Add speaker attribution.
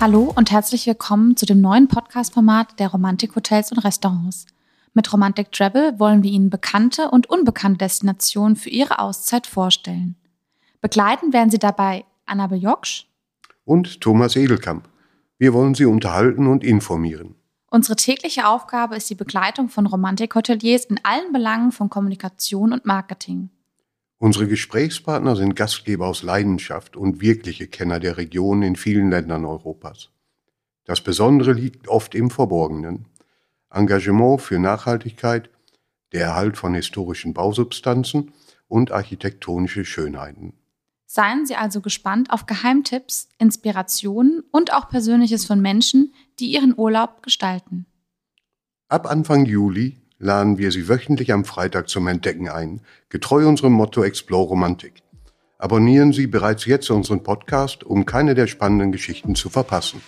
Speaker 1: Hallo und herzlich willkommen zu dem neuen Podcast-Format der Romantik-Hotels und Restaurants. Mit Romantic Travel wollen wir Ihnen bekannte und unbekannte Destinationen für Ihre Auszeit vorstellen. Begleiten werden Sie dabei Anna Joksch
Speaker 2: und Thomas Edelkamp. Wir wollen Sie unterhalten und informieren.
Speaker 1: Unsere tägliche Aufgabe ist die Begleitung von Romantik-Hoteliers in allen Belangen von Kommunikation und Marketing.
Speaker 2: Unsere Gesprächspartner sind Gastgeber aus Leidenschaft und wirkliche Kenner der Region in vielen Ländern Europas. Das Besondere liegt oft im Verborgenen. Engagement für Nachhaltigkeit, der Erhalt von historischen Bausubstanzen und architektonische Schönheiten.
Speaker 1: Seien Sie also gespannt auf Geheimtipps, Inspirationen und auch Persönliches von Menschen, die Ihren Urlaub gestalten.
Speaker 2: Ab Anfang Juli laden wir Sie wöchentlich am Freitag zum Entdecken ein, getreu unserem Motto Explore Romantik. Abonnieren Sie bereits jetzt unseren Podcast, um keine der spannenden Geschichten zu verpassen.